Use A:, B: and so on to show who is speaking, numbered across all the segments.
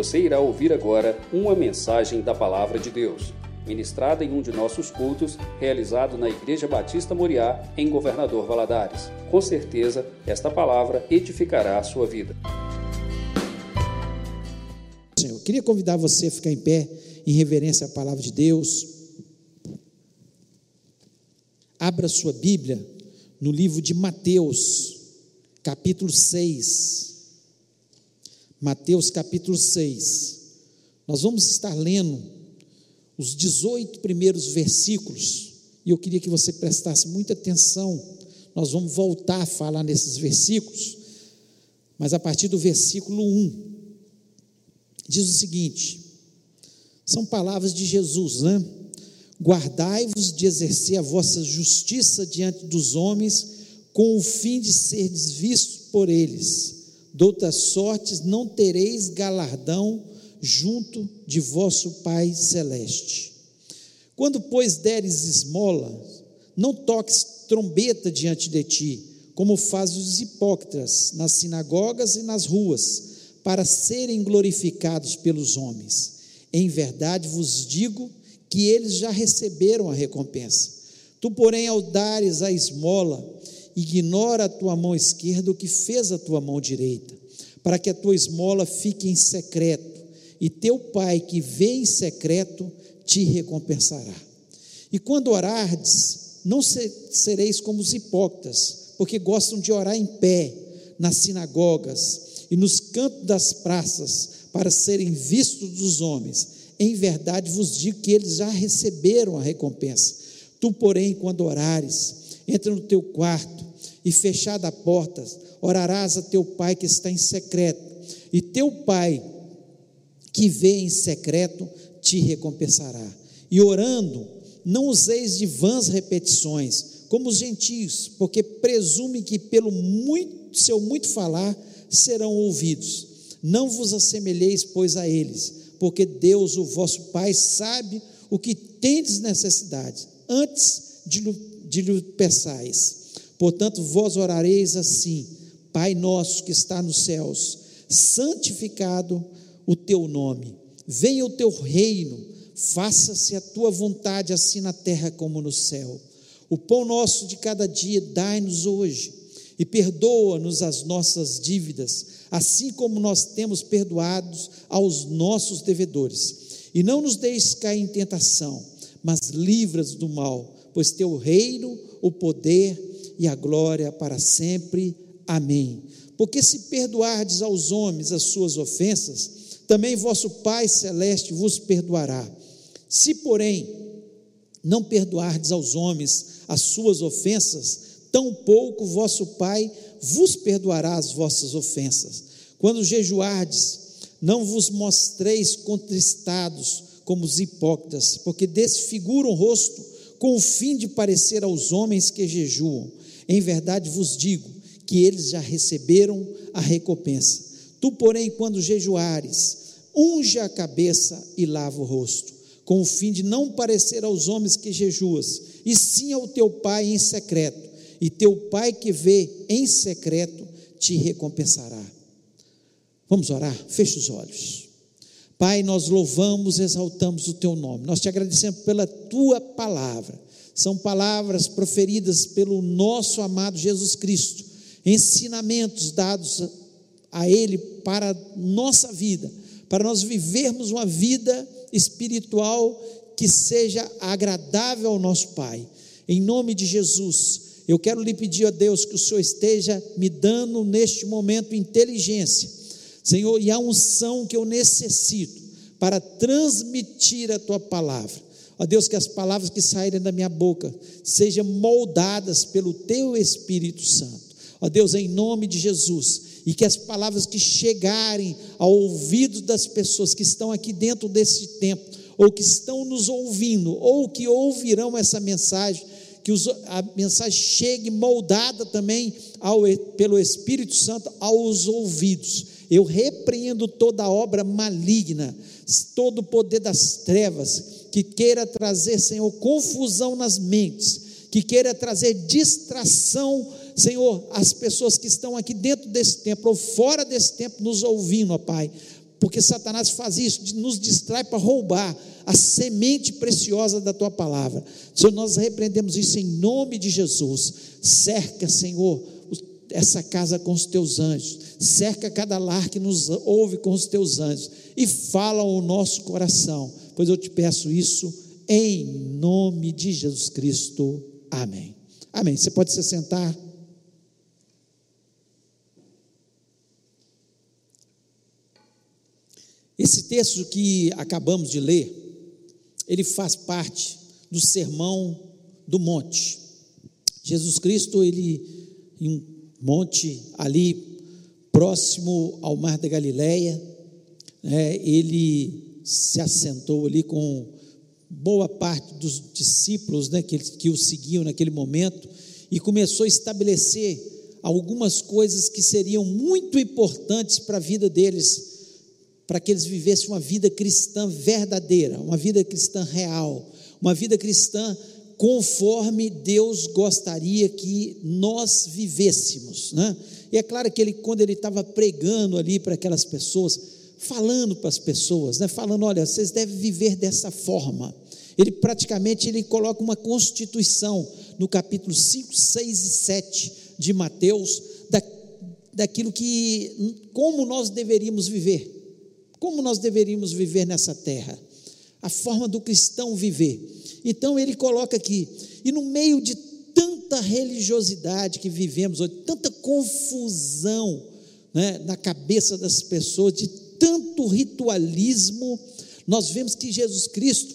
A: Você irá ouvir agora uma mensagem da Palavra de Deus, ministrada em um de nossos cultos, realizado na Igreja Batista Moriá, em Governador Valadares. Com certeza, esta palavra edificará a sua vida.
B: Senhor, eu queria convidar você a ficar em pé em reverência à palavra de Deus. Abra sua Bíblia no livro de Mateus, capítulo 6. Mateus capítulo 6. Nós vamos estar lendo os 18 primeiros versículos, e eu queria que você prestasse muita atenção. Nós vamos voltar a falar nesses versículos, mas a partir do versículo 1, diz o seguinte: são palavras de Jesus, né? Guardai-vos de exercer a vossa justiça diante dos homens, com o fim de seres vistos por eles de outras sortes não tereis galardão junto de vosso Pai celeste. Quando, pois, deres esmola, não toques trombeta diante de ti, como fazem os hipócritas nas sinagogas e nas ruas, para serem glorificados pelos homens. Em verdade vos digo que eles já receberam a recompensa. Tu, porém, ao dares a esmola, ignora a tua mão esquerda o que fez a tua mão direita, para que a tua esmola fique em secreto, e teu pai que vê em secreto te recompensará. E quando orardes, não sereis como os hipócritas, porque gostam de orar em pé, nas sinagogas e nos cantos das praças, para serem vistos dos homens. Em verdade vos digo que eles já receberam a recompensa. Tu, porém, quando orares, entra no teu quarto e fechada a porta, orarás a teu pai que está em secreto, e teu pai que vê em secreto te recompensará. E orando, não useis de vãs repetições, como os gentios, porque presumem que pelo muito, seu muito falar serão ouvidos. Não vos assemelheis, pois, a eles, porque Deus, o vosso Pai, sabe o que tendes necessidade, antes de, de lhe peçais. Portanto, vós orareis assim: Pai nosso que está nos céus, santificado o teu nome, venha o teu reino, faça-se a tua vontade, assim na terra como no céu. O pão nosso de cada dia dai-nos hoje, e perdoa-nos as nossas dívidas, assim como nós temos perdoados aos nossos devedores. E não nos deixes cair em tentação, mas livras do mal, pois teu reino, o poder e a glória para sempre. Amém. Porque se perdoardes aos homens as suas ofensas, também vosso Pai celeste vos perdoará. Se, porém, não perdoardes aos homens as suas ofensas, tampouco vosso Pai vos perdoará as vossas ofensas. Quando jejuardes, não vos mostreis contristados como os hipócritas, porque desfiguram o rosto com o fim de parecer aos homens que jejuam. Em verdade vos digo que eles já receberam a recompensa. Tu, porém, quando jejuares, unge a cabeça e lava o rosto, com o fim de não parecer aos homens que jejuas, e sim ao teu pai em secreto, e teu pai que vê em secreto te recompensará. Vamos orar? Feche os olhos. Pai, nós louvamos, exaltamos o teu nome. Nós te agradecemos pela tua palavra são palavras proferidas pelo nosso amado Jesus Cristo, ensinamentos dados a Ele para nossa vida, para nós vivermos uma vida espiritual que seja agradável ao nosso Pai. Em nome de Jesus, eu quero lhe pedir a Deus que o Senhor esteja me dando neste momento inteligência, Senhor, e a unção que eu necessito para transmitir a tua palavra. Ó Deus, que as palavras que saírem da minha boca sejam moldadas pelo Teu Espírito Santo. Ó Deus, em nome de Jesus, e que as palavras que chegarem ao ouvido das pessoas que estão aqui dentro desse tempo, ou que estão nos ouvindo, ou que ouvirão essa mensagem, que a mensagem chegue moldada também ao, pelo Espírito Santo aos ouvidos. Eu repreendo toda obra maligna, todo o poder das trevas que queira trazer, Senhor, confusão nas mentes, que queira trazer distração, Senhor, às pessoas que estão aqui dentro desse templo ou fora desse templo nos ouvindo, ó Pai. porque Satanás faz isso, nos distrai para roubar a semente preciosa da tua palavra. Senhor, nós repreendemos isso em nome de Jesus. Cerca, Senhor, essa casa com os teus anjos, cerca cada lar que nos ouve com os teus anjos e fala ao nosso coração, pois eu te peço isso em nome de Jesus Cristo. Amém. Amém. Você pode se sentar. Esse texto que acabamos de ler, ele faz parte do sermão do monte. Jesus Cristo, ele, em um monte ali próximo ao mar da Galileia, né, ele se assentou ali com boa parte dos discípulos né, que, que o seguiam naquele momento e começou a estabelecer algumas coisas que seriam muito importantes para a vida deles para que eles vivessem uma vida cristã verdadeira, uma vida cristã real, uma vida cristã conforme Deus gostaria que nós vivêssemos, né? E é claro que ele, quando ele estava pregando ali para aquelas pessoas, falando para as pessoas, né? Falando, olha, vocês devem viver dessa forma. Ele praticamente ele coloca uma constituição no capítulo 5, 6 e 7 de Mateus da, daquilo que como nós deveríamos viver. Como nós deveríamos viver nessa terra? A forma do cristão viver. Então ele coloca aqui, e no meio de tanta religiosidade que vivemos hoje, tanta confusão né, na cabeça das pessoas, de tanto ritualismo, nós vemos que Jesus Cristo,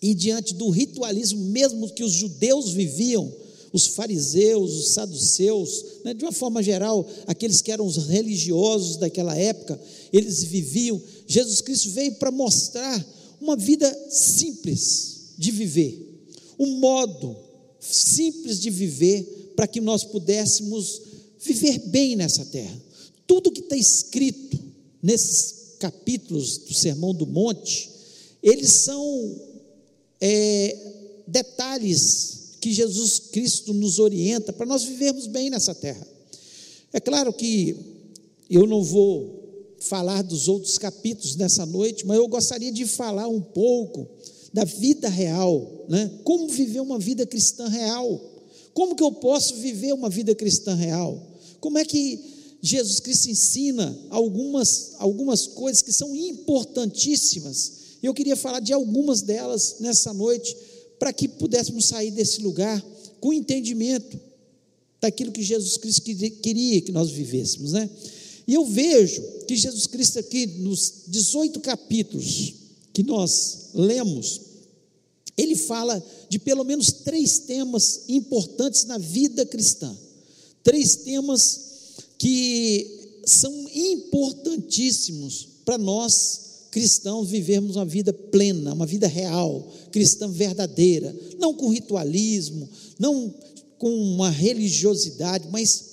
B: e diante do ritualismo mesmo que os judeus viviam, os fariseus, os saduceus, né, de uma forma geral, aqueles que eram os religiosos daquela época, eles viviam. Jesus Cristo veio para mostrar uma vida simples de viver, um modo simples de viver para que nós pudéssemos viver bem nessa terra. Tudo que está escrito nesses capítulos do Sermão do Monte, eles são é, detalhes que Jesus Cristo nos orienta para nós vivermos bem nessa terra. É claro que eu não vou falar dos outros capítulos nessa noite, mas eu gostaria de falar um pouco da vida real, né? Como viver uma vida cristã real? Como que eu posso viver uma vida cristã real? Como é que Jesus Cristo ensina algumas, algumas coisas que são importantíssimas? Eu queria falar de algumas delas nessa noite, para que pudéssemos sair desse lugar com entendimento daquilo que Jesus Cristo queria que nós vivêssemos, né? E eu vejo que Jesus Cristo aqui nos 18 capítulos que nós lemos, ele fala de pelo menos três temas importantes na vida cristã. Três temas que são importantíssimos para nós cristãos vivermos uma vida plena, uma vida real, cristã verdadeira, não com ritualismo, não com uma religiosidade, mas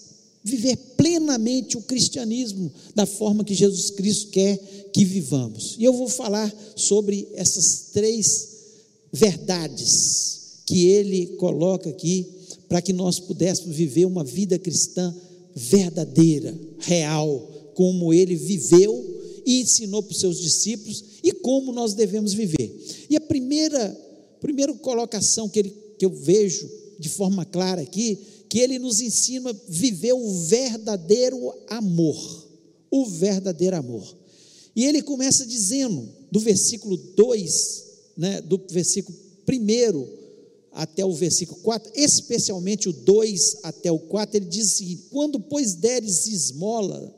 B: viver plenamente o cristianismo da forma que Jesus Cristo quer que vivamos. E eu vou falar sobre essas três verdades que ele coloca aqui para que nós pudéssemos viver uma vida cristã verdadeira, real, como ele viveu e ensinou para os seus discípulos e como nós devemos viver. E a primeira, primeira colocação que, ele, que eu vejo de forma clara aqui, que ele nos ensina a viver o verdadeiro amor. O verdadeiro amor. E ele começa dizendo, do versículo 2, né, do versículo 1 até o versículo 4, especialmente o 2 até o 4, ele diz o seguinte: Quando, pois, deres esmola,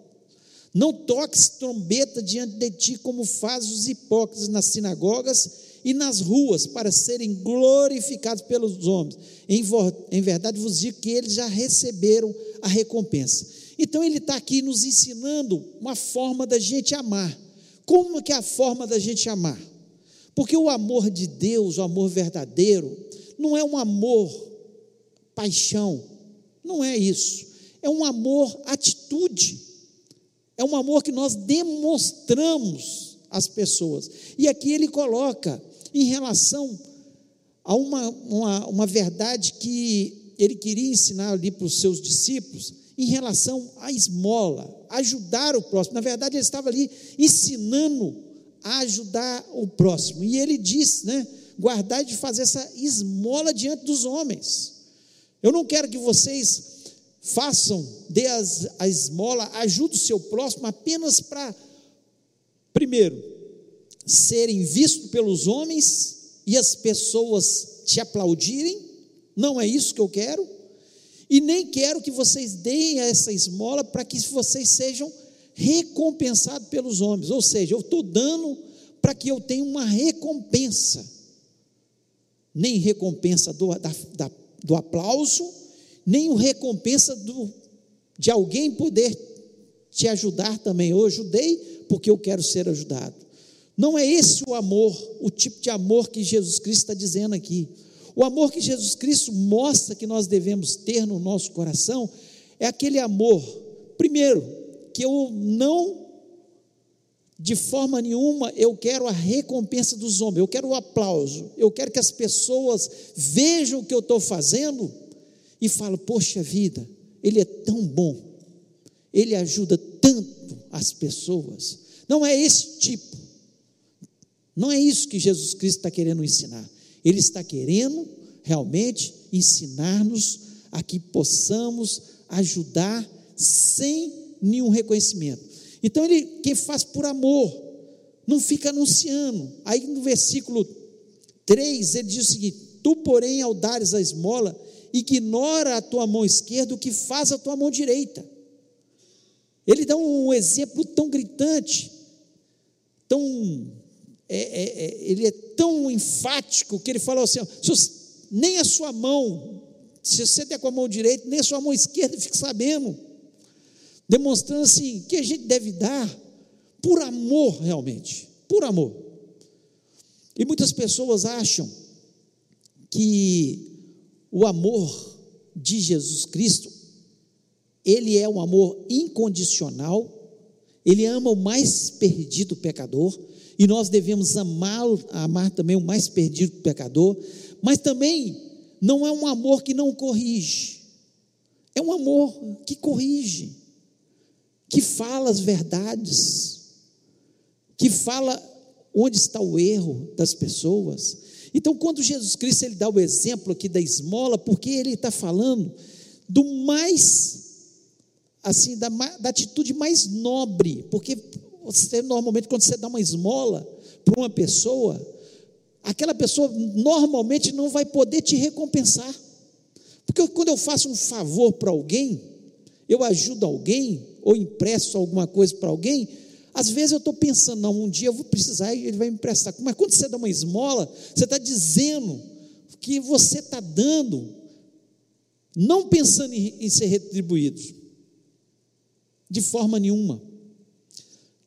B: não toques trombeta diante de ti, como fazem os hipócritas nas sinagogas e nas ruas, para serem glorificados pelos homens. Em, em verdade vos digo que eles já receberam a recompensa. Então ele está aqui nos ensinando uma forma da gente amar. Como que é a forma da gente amar? Porque o amor de Deus, o amor verdadeiro, não é um amor paixão, não é isso. É um amor atitude. É um amor que nós demonstramos às pessoas. E aqui ele coloca em relação a uma, uma, uma verdade que ele queria ensinar ali para os seus discípulos, em relação à esmola, ajudar o próximo. Na verdade, ele estava ali ensinando a ajudar o próximo. E ele disse, né? Guardar de fazer essa esmola diante dos homens. Eu não quero que vocês façam, dê as, a esmola, ajude o seu próximo apenas para, primeiro, serem vistos pelos homens e as pessoas te aplaudirem. Não é isso que eu quero. E nem quero que vocês deem essa esmola para que vocês sejam recompensados pelos homens. Ou seja, eu estou dando para que eu tenha uma recompensa. Nem recompensa do, da, da, do aplauso, nem recompensa do, de alguém poder te ajudar também. Eu ajudei porque eu quero ser ajudado. Não é esse o amor, o tipo de amor que Jesus Cristo está dizendo aqui. O amor que Jesus Cristo mostra que nós devemos ter no nosso coração é aquele amor, primeiro, que eu não, de forma nenhuma, eu quero a recompensa dos homens, eu quero o aplauso, eu quero que as pessoas vejam o que eu estou fazendo e falem: Poxa vida, ele é tão bom, ele ajuda tanto as pessoas. Não é esse tipo, não é isso que Jesus Cristo está querendo ensinar. Ele está querendo realmente ensinar-nos a que possamos ajudar sem nenhum reconhecimento. Então ele quem faz por amor, não fica anunciando. Aí no versículo 3 ele diz o seguinte: Tu, porém, ao dares a esmola, ignora a tua mão esquerda o que faz a tua mão direita. Ele dá um exemplo tão gritante, tão é, é, é, ele é tão enfático que ele fala assim: nem a sua mão, se você der com a mão direita, nem a sua mão esquerda fique sabendo, demonstrando assim que a gente deve dar por amor realmente, por amor. E muitas pessoas acham que o amor de Jesus Cristo, ele é um amor incondicional, ele ama o mais perdido pecador, e nós devemos amar, amar também o mais perdido pecador, mas também não é um amor que não corrige, é um amor que corrige, que fala as verdades, que fala onde está o erro das pessoas. Então, quando Jesus Cristo ele dá o exemplo aqui da esmola, porque ele está falando do mais, assim, da, da atitude mais nobre, porque você normalmente, quando você dá uma esmola para uma pessoa, aquela pessoa normalmente não vai poder te recompensar. Porque quando eu faço um favor para alguém, eu ajudo alguém, ou empresto alguma coisa para alguém, às vezes eu estou pensando, não, um dia eu vou precisar e ele vai me emprestar. Mas quando você dá uma esmola, você está dizendo que você está dando, não pensando em, em ser retribuído, de forma nenhuma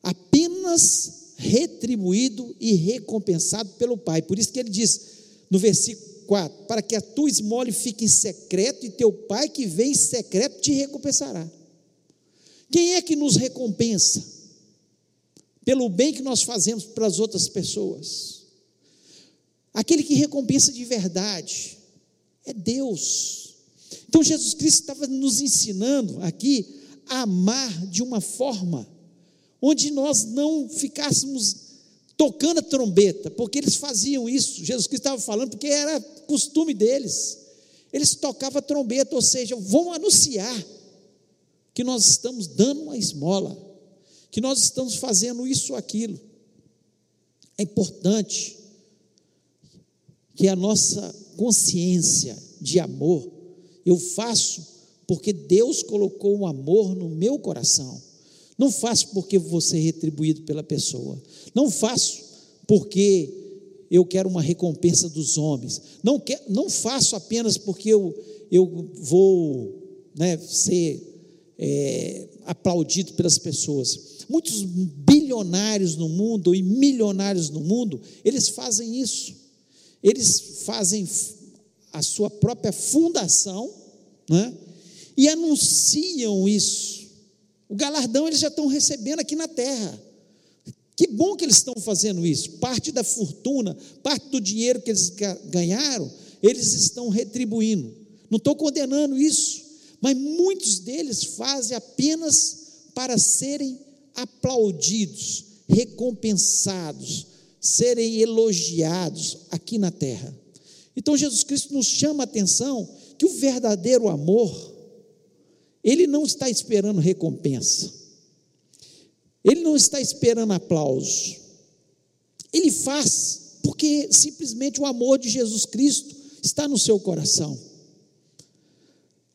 B: apenas retribuído e recompensado pelo Pai. Por isso que ele diz no versículo 4: Para que a tua esmola fique em secreto, e teu Pai que vem em secreto te recompensará. Quem é que nos recompensa? Pelo bem que nós fazemos para as outras pessoas. Aquele que recompensa de verdade é Deus. Então Jesus Cristo estava nos ensinando aqui a amar de uma forma onde nós não ficássemos tocando a trombeta, porque eles faziam isso. Jesus Cristo estava falando porque era costume deles. Eles tocavam a trombeta, ou seja, vão anunciar que nós estamos dando uma esmola, que nós estamos fazendo isso ou aquilo. É importante que a nossa consciência de amor, eu faço porque Deus colocou um amor no meu coração. Não faço porque vou ser retribuído pela pessoa. Não faço porque eu quero uma recompensa dos homens. Não, quer, não faço apenas porque eu, eu vou né, ser é, aplaudido pelas pessoas. Muitos bilionários no mundo e milionários no mundo, eles fazem isso. Eles fazem a sua própria fundação né, e anunciam isso o galardão eles já estão recebendo aqui na terra. Que bom que eles estão fazendo isso. Parte da fortuna, parte do dinheiro que eles ganharam, eles estão retribuindo. Não estou condenando isso, mas muitos deles fazem apenas para serem aplaudidos, recompensados, serem elogiados aqui na terra. Então Jesus Cristo nos chama a atenção que o verdadeiro amor, ele não está esperando recompensa, ele não está esperando aplauso, ele faz porque simplesmente o amor de Jesus Cristo está no seu coração.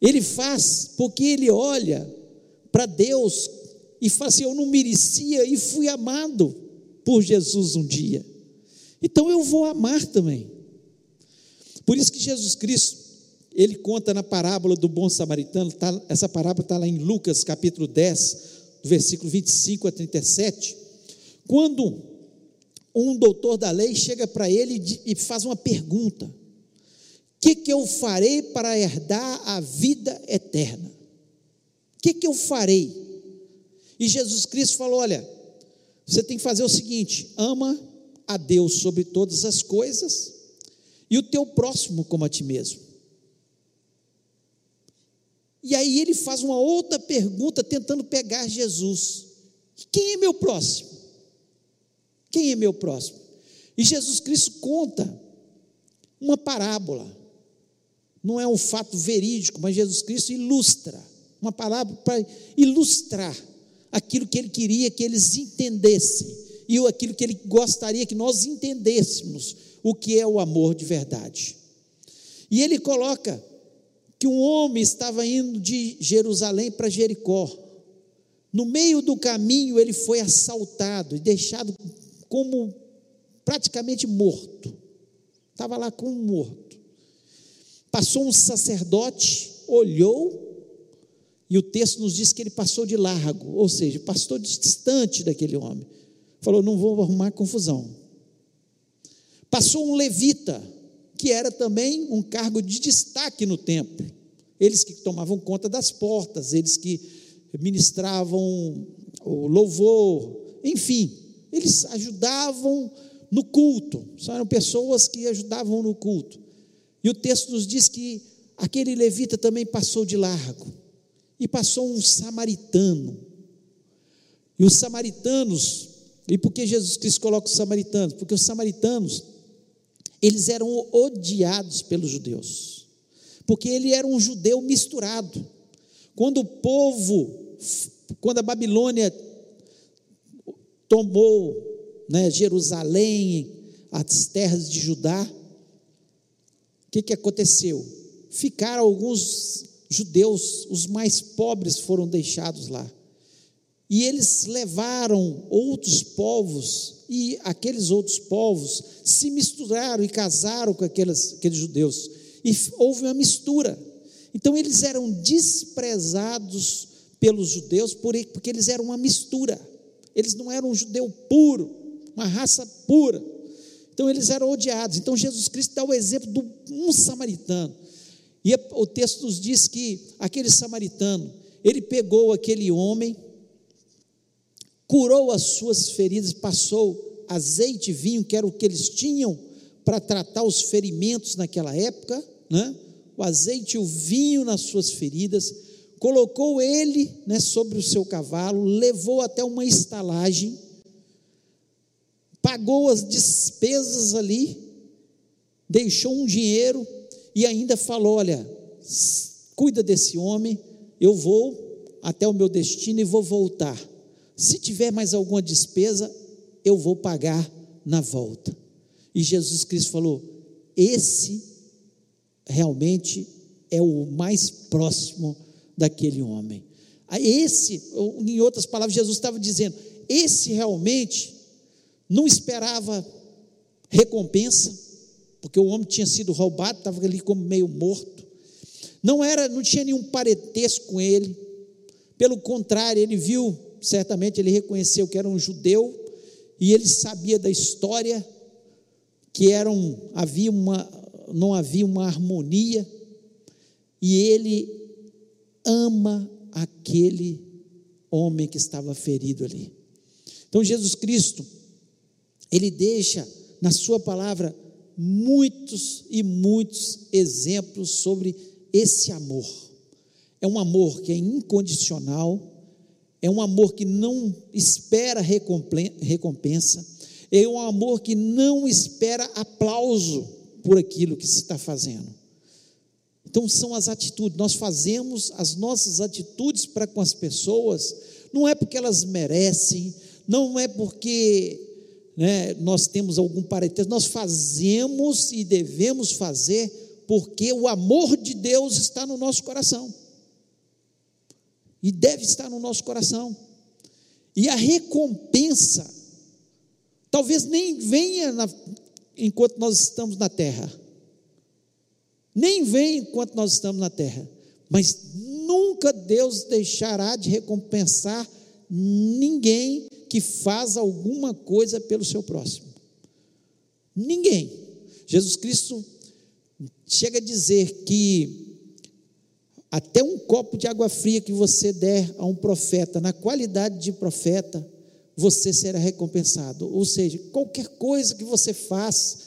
B: Ele faz porque ele olha para Deus e fala assim: Eu não merecia e fui amado por Jesus um dia. Então eu vou amar também. Por isso que Jesus Cristo, ele conta na parábola do bom samaritano, tá, essa parábola está lá em Lucas capítulo 10, do versículo 25 a 37, quando um doutor da lei chega para ele e faz uma pergunta: que, que eu farei para herdar a vida eterna? O que, que eu farei? E Jesus Cristo falou: Olha, você tem que fazer o seguinte: ama a Deus sobre todas as coisas e o teu próximo como a ti mesmo. E aí ele faz uma outra pergunta tentando pegar Jesus: Quem é meu próximo? Quem é meu próximo? E Jesus Cristo conta uma parábola. Não é um fato verídico, mas Jesus Cristo ilustra uma parábola para ilustrar aquilo que ele queria que eles entendessem e aquilo que ele gostaria que nós entendêssemos o que é o amor de verdade. E ele coloca que um homem estava indo de Jerusalém para Jericó. No meio do caminho ele foi assaltado e deixado como praticamente morto. Estava lá como morto. Passou um sacerdote, olhou e o texto nos diz que ele passou de largo, ou seja, passou distante daquele homem. Falou: não vou arrumar confusão. Passou um levita, que era também um cargo de destaque no templo. Eles que tomavam conta das portas, eles que ministravam o louvor, enfim, eles ajudavam no culto. São eram pessoas que ajudavam no culto. E o texto nos diz que aquele levita também passou de largo e passou um samaritano. E os samaritanos, e por que Jesus Cristo coloca os samaritanos? Porque os samaritanos, eles eram odiados pelos judeus, porque ele era um judeu misturado. Quando o povo, quando a Babilônia tomou né, Jerusalém, as terras de Judá, que, que aconteceu? Ficaram alguns judeus, os mais pobres, foram deixados lá. E eles levaram outros povos, e aqueles outros povos se misturaram e casaram com aqueles, aqueles judeus. E houve uma mistura. Então eles eram desprezados pelos judeus porque eles eram uma mistura. Eles não eram um judeu puro, uma raça pura. Então eles eram odiados. Então Jesus Cristo dá o exemplo de um samaritano e o texto nos diz que aquele samaritano, ele pegou aquele homem, curou as suas feridas, passou azeite e vinho, que era o que eles tinham para tratar os ferimentos naquela época, né? o azeite e o vinho nas suas feridas, colocou ele né, sobre o seu cavalo, levou até uma estalagem, pagou as despesas ali, deixou um dinheiro e ainda falou: Olha, cuida desse homem, eu vou até o meu destino e vou voltar. Se tiver mais alguma despesa, eu vou pagar na volta. E Jesus Cristo falou: Esse realmente é o mais próximo daquele homem. Esse, em outras palavras, Jesus estava dizendo: esse realmente não esperava recompensa, porque o homem tinha sido roubado, estava ali como meio morto. Não era, não tinha nenhum parentesco com ele. Pelo contrário, ele viu, certamente ele reconheceu que era um judeu e ele sabia da história que era um, havia uma, não havia uma harmonia e ele ama aquele homem que estava ferido ali. Então Jesus Cristo, ele deixa na sua palavra muitos e muitos exemplos sobre esse amor. é um amor que é incondicional, é um amor que não espera recompensa, é um amor que não espera aplauso por aquilo que se está fazendo. Então, são as atitudes, nós fazemos as nossas atitudes para com as pessoas, não é porque elas merecem, não é porque né, nós temos algum parentesco, nós fazemos e devemos fazer porque o amor de Deus está no nosso coração. E deve estar no nosso coração. E a recompensa, talvez nem venha na, enquanto nós estamos na terra, nem vem enquanto nós estamos na terra, mas nunca Deus deixará de recompensar ninguém que faz alguma coisa pelo seu próximo. Ninguém. Jesus Cristo chega a dizer que até um copo de água fria que você der a um profeta, na qualidade de profeta, você será recompensado. Ou seja, qualquer coisa que você faz,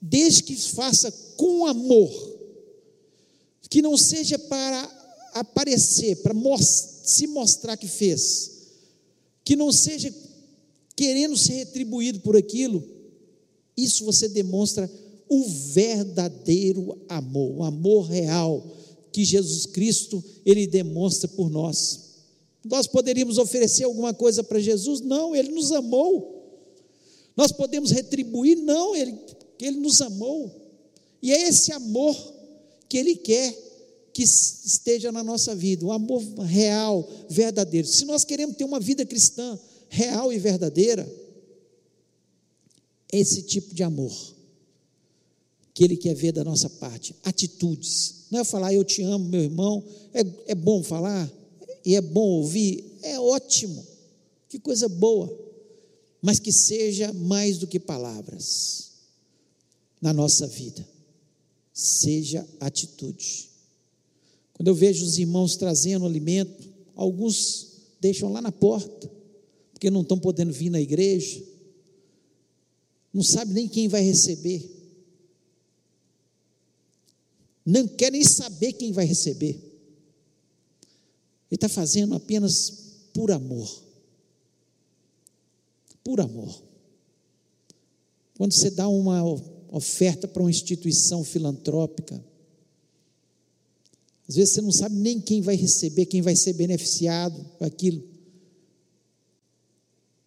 B: desde que faça com amor, que não seja para aparecer, para se mostrar que fez, que não seja querendo ser retribuído por aquilo, isso você demonstra o verdadeiro amor, o amor real que Jesus Cristo ele demonstra por nós. Nós poderíamos oferecer alguma coisa para Jesus? Não, ele nos amou. Nós podemos retribuir? Não, ele, ele nos amou. E é esse amor que Ele quer que esteja na nossa vida, o amor real, verdadeiro. Se nós queremos ter uma vida cristã real e verdadeira, esse tipo de amor que Ele quer ver da nossa parte, atitudes. Não é falar eu te amo, meu irmão, é, é bom falar e é bom ouvir, é ótimo, que coisa boa, mas que seja mais do que palavras na nossa vida seja atitude. Quando eu vejo os irmãos trazendo alimento, alguns deixam lá na porta, porque não estão podendo vir na igreja, não sabe nem quem vai receber, não quer nem saber quem vai receber. Ele está fazendo apenas por amor. Por amor. Quando você dá uma oferta para uma instituição filantrópica. Às vezes você não sabe nem quem vai receber, quem vai ser beneficiado com aquilo.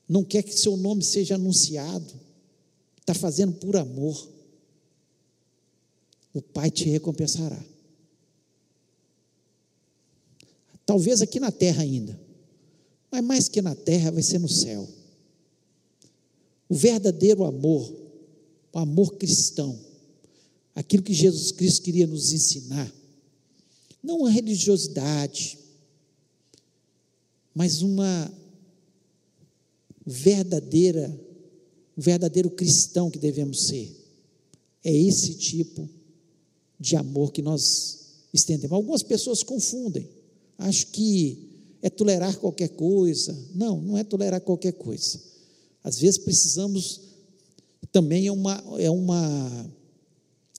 B: Não quer que seu nome seja anunciado. Está fazendo por amor. O Pai te recompensará. Talvez aqui na terra ainda, mas mais que na terra, vai ser no céu. O verdadeiro amor o amor cristão, aquilo que Jesus Cristo queria nos ensinar, não a religiosidade, mas uma verdadeira, um verdadeiro cristão que devemos ser. É esse tipo de amor que nós estendemos. Algumas pessoas confundem, acho que é tolerar qualquer coisa. Não, não é tolerar qualquer coisa. Às vezes precisamos também é uma, é uma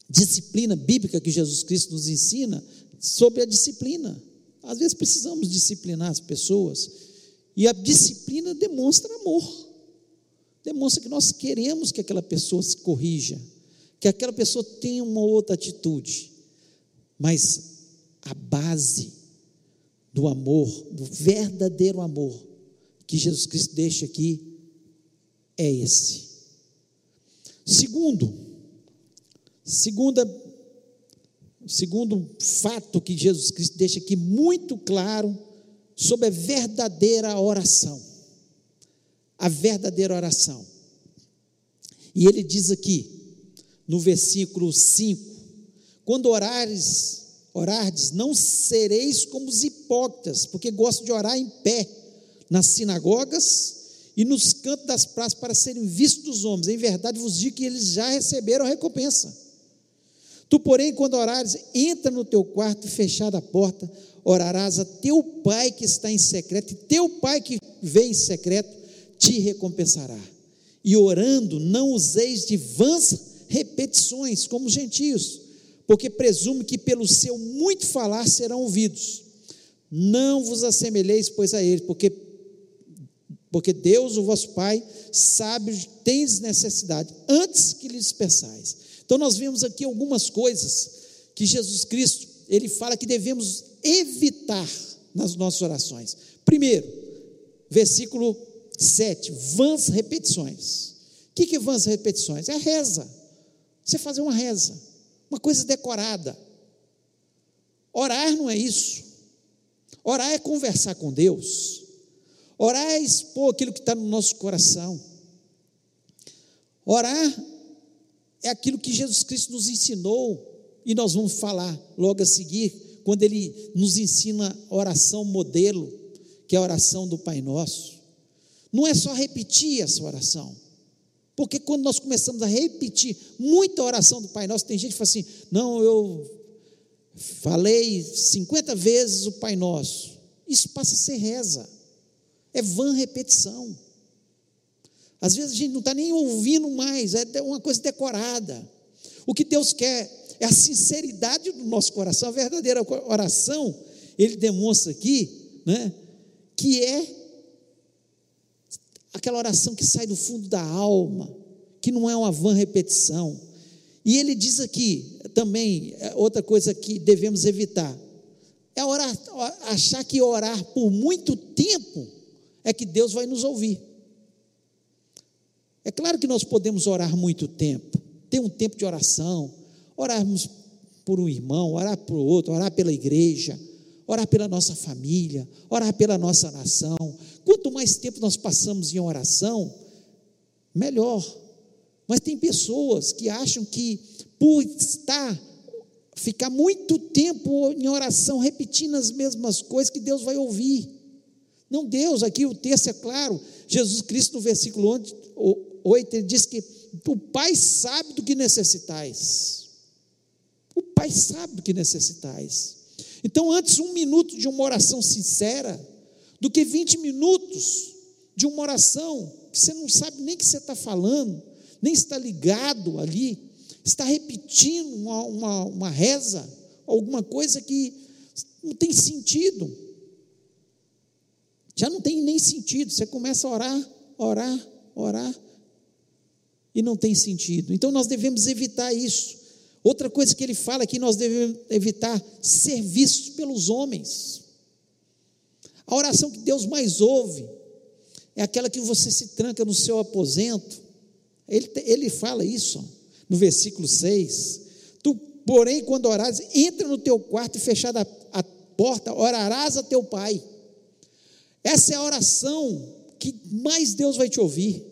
B: disciplina bíblica que Jesus Cristo nos ensina sobre a disciplina. Às vezes precisamos disciplinar as pessoas, e a disciplina demonstra amor, demonstra que nós queremos que aquela pessoa se corrija, que aquela pessoa tenha uma outra atitude, mas a base do amor, do verdadeiro amor que Jesus Cristo deixa aqui, é esse. Segundo, segunda, segundo fato que Jesus Cristo deixa aqui muito claro sobre a verdadeira oração. A verdadeira oração. E ele diz aqui, no versículo 5: Quando orares, orardes, não sereis como os hipócritas, porque gostam de orar em pé nas sinagogas e nos cantos das praças para serem vistos dos homens. Em verdade vos digo que eles já receberam a recompensa. Tu, porém, quando orares, entra no teu quarto, fechada a porta, orarás a teu pai que está em secreto, e teu pai que vem em secreto te recompensará. E orando, não useis de vãs repetições, como gentios, porque presume que pelo seu muito falar serão ouvidos. Não vos assemelheis, pois, a eles, porque, porque Deus, o vosso Pai, sabe tens necessidade, antes que lhes peçais. Então, nós vemos aqui algumas coisas que Jesus Cristo, ele fala que devemos evitar nas nossas orações. Primeiro, versículo 7, vãs repetições. O que, que é vãs repetições? É reza. Você fazer uma reza, uma coisa decorada. Orar não é isso. Orar é conversar com Deus. Orar é expor aquilo que está no nosso coração. Orar é aquilo que Jesus Cristo nos ensinou, e nós vamos falar logo a seguir, quando ele nos ensina a oração modelo, que é a oração do Pai Nosso. Não é só repetir essa oração, porque quando nós começamos a repetir muita oração do Pai Nosso, tem gente que fala assim: não, eu falei 50 vezes o Pai Nosso. Isso passa a ser reza, é vã repetição. Às vezes a gente não está nem ouvindo mais, é uma coisa decorada. O que Deus quer é a sinceridade do nosso coração, a verdadeira oração, ele demonstra aqui, né, que é aquela oração que sai do fundo da alma, que não é uma vã repetição. E ele diz aqui também, é outra coisa que devemos evitar, é orar, achar que orar por muito tempo é que Deus vai nos ouvir. É claro que nós podemos orar muito tempo, ter um tempo de oração, orarmos por um irmão, orar por outro, orar pela igreja, orar pela nossa família, orar pela nossa nação. Quanto mais tempo nós passamos em oração, melhor. Mas tem pessoas que acham que por estar ficar muito tempo em oração repetindo as mesmas coisas que Deus vai ouvir. Não Deus, aqui o texto é claro. Jesus Cristo no versículo 8 ele diz que o Pai sabe do que necessitais. O Pai sabe do que necessitais. Então, antes um minuto de uma oração sincera, do que 20 minutos de uma oração que você não sabe nem que você está falando, nem está ligado ali, está repetindo uma, uma, uma reza, alguma coisa que não tem sentido. Já não tem nem sentido. Você começa a orar, orar, orar, e não tem sentido. Então nós devemos evitar isso. Outra coisa que ele fala é que nós devemos evitar ser vistos pelos homens. A oração que Deus mais ouve é aquela que você se tranca no seu aposento. Ele, ele fala isso no versículo 6. Tu, porém, quando orares, entra no teu quarto e fechada a, a porta, orarás a teu pai. Essa é a oração que mais Deus vai te ouvir.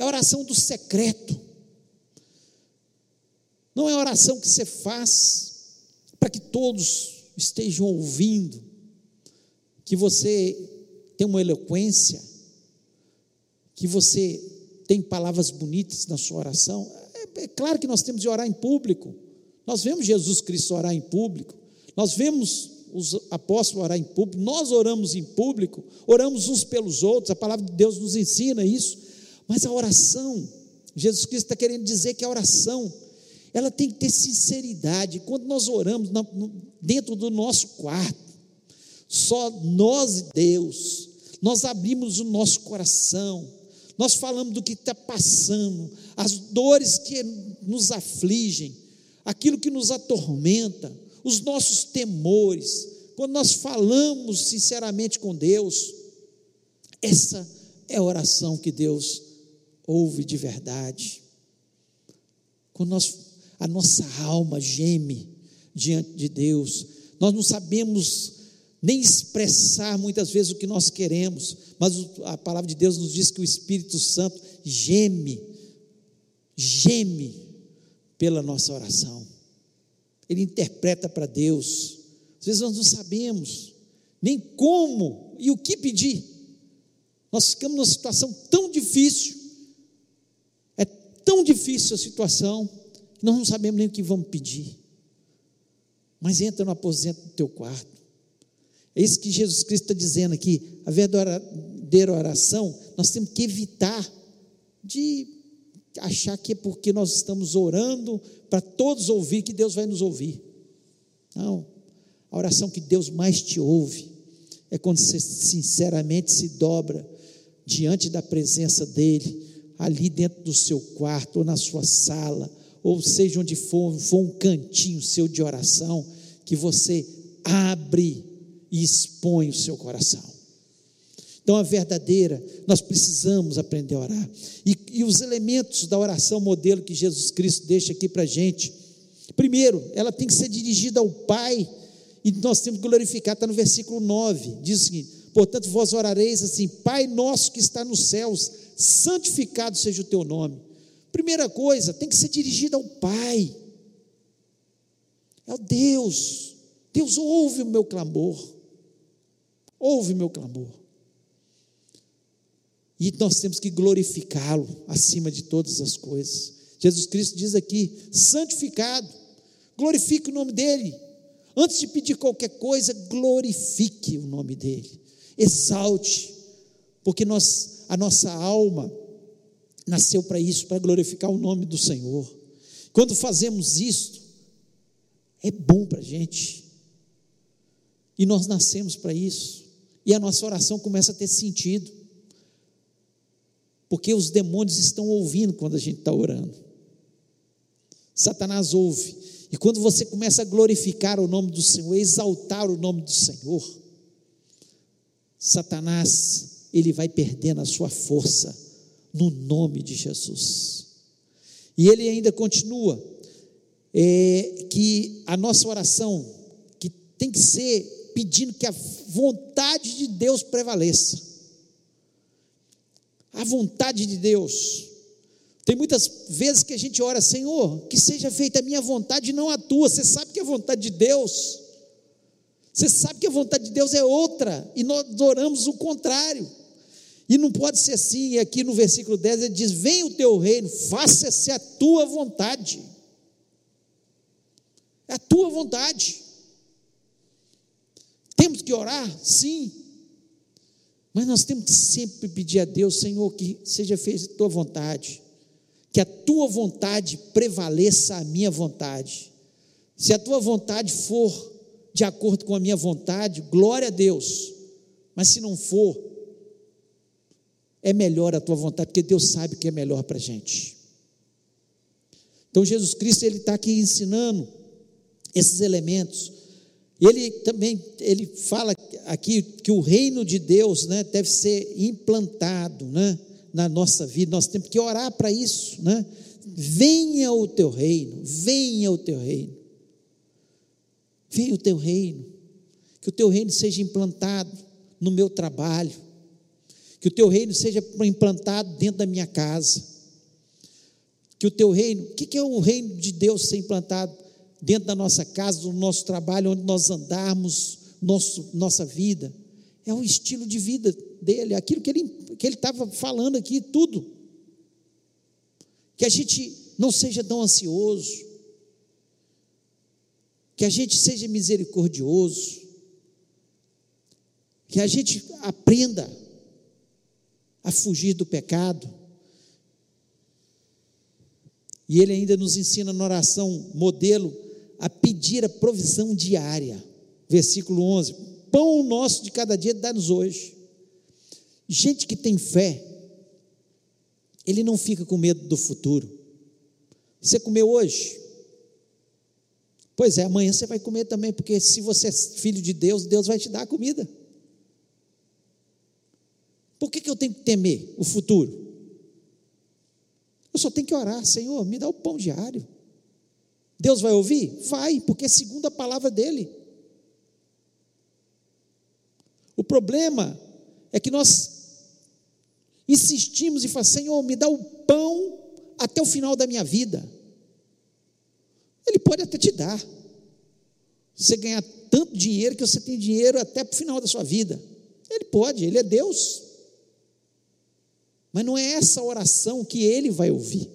B: É a oração do secreto. Não é oração que você faz para que todos estejam ouvindo, que você tem uma eloquência, que você tem palavras bonitas na sua oração. É, é, claro que nós temos de orar em público. Nós vemos Jesus Cristo orar em público. Nós vemos os apóstolos orar em público. Nós oramos em público. Oramos uns pelos outros. A palavra de Deus nos ensina isso. Mas a oração, Jesus Cristo está querendo dizer que a oração ela tem que ter sinceridade. Quando nós oramos dentro do nosso quarto, só nós e Deus, nós abrimos o nosso coração, nós falamos do que está passando, as dores que nos afligem, aquilo que nos atormenta, os nossos temores. Quando nós falamos sinceramente com Deus, essa é a oração que Deus ouve de verdade. Quando nós a nossa alma geme diante de Deus. Nós não sabemos nem expressar muitas vezes o que nós queremos, mas a palavra de Deus nos diz que o Espírito Santo geme, geme pela nossa oração. Ele interpreta para Deus. Às vezes nós não sabemos nem como e o que pedir. Nós ficamos numa situação tão difícil. Tão difícil a situação nós não sabemos nem o que vamos pedir. Mas entra no aposento do teu quarto. É isso que Jesus Cristo está dizendo aqui. A verdadeira oração, nós temos que evitar de achar que é porque nós estamos orando para todos ouvir que Deus vai nos ouvir. Não. A oração que Deus mais te ouve é quando você sinceramente se dobra diante da presença dEle, ali dentro do seu quarto, ou na sua sala, ou seja onde for, for um cantinho seu de oração, que você abre e expõe o seu coração. Então, a verdadeira, nós precisamos aprender a orar. E, e os elementos da oração modelo que Jesus Cristo deixa aqui para a gente. Primeiro, ela tem que ser dirigida ao Pai, e nós temos que glorificar, está no versículo 9, diz o seguinte: portanto, vós orareis assim, Pai nosso que está nos céus, santificado seja o teu nome. Primeira coisa, tem que ser dirigida ao Pai, é o Deus. Deus ouve o meu clamor, ouve o meu clamor. E nós temos que glorificá-lo acima de todas as coisas. Jesus Cristo diz aqui: santificado, glorifique o nome dEle. Antes de pedir qualquer coisa, glorifique o nome dEle, exalte, porque nós, a nossa alma nasceu para isso, para glorificar o nome do Senhor. Quando fazemos isto, é bom para a gente, e nós nascemos para isso, e a nossa oração começa a ter sentido porque os demônios estão ouvindo quando a gente está orando. Satanás ouve. E quando você começa a glorificar o nome do Senhor, exaltar o nome do Senhor, Satanás, ele vai perdendo a sua força no nome de Jesus. E ele ainda continua é, que a nossa oração que tem que ser pedindo que a vontade de Deus prevaleça a vontade de Deus. Tem muitas vezes que a gente ora, Senhor, que seja feita a minha vontade e não a tua. Você sabe que a vontade de Deus, você sabe que a vontade de Deus é outra, e nós oramos o contrário. E não pode ser assim, e aqui no versículo 10 ele diz: Venha o teu reino, faça-se a tua vontade. É a tua vontade. Temos que orar? Sim. Mas nós temos que sempre pedir a Deus, Senhor, que seja feita a tua vontade, que a tua vontade prevaleça a minha vontade. Se a tua vontade for de acordo com a minha vontade, glória a Deus. Mas se não for, é melhor a tua vontade, porque Deus sabe que é melhor para a gente. Então Jesus Cristo ele está aqui ensinando esses elementos ele também ele fala aqui que o reino de Deus né, deve ser implantado né, na nossa vida. Nós temos que orar para isso. Né? Venha o teu reino, venha o teu reino. Venha o teu reino. Que o teu reino seja implantado no meu trabalho. Que o teu reino seja implantado dentro da minha casa. Que o teu reino, o que é o reino de Deus ser implantado? dentro da nossa casa, do nosso trabalho, onde nós andarmos, nosso, nossa vida. É o estilo de vida dele, aquilo que ele que ele estava falando aqui, tudo. Que a gente não seja tão ansioso, que a gente seja misericordioso, que a gente aprenda a fugir do pecado, e ele ainda nos ensina na oração modelo a pedir a provisão diária. Versículo 11: Pão nosso de cada dia dá-nos hoje. Gente que tem fé, ele não fica com medo do futuro. Você comeu hoje? Pois é, amanhã você vai comer também, porque se você é filho de Deus, Deus vai te dar a comida. Por que, que eu tenho que temer o futuro? Eu só tenho que orar, Senhor, me dá o pão diário. Deus vai ouvir? Vai, porque é segundo a palavra dele. O problema é que nós insistimos e falamos, Senhor, me dá o pão até o final da minha vida. Ele pode até te dar. Você ganhar tanto dinheiro que você tem dinheiro até para o final da sua vida. Ele pode, ele é Deus. Mas não é essa oração que ele vai ouvir.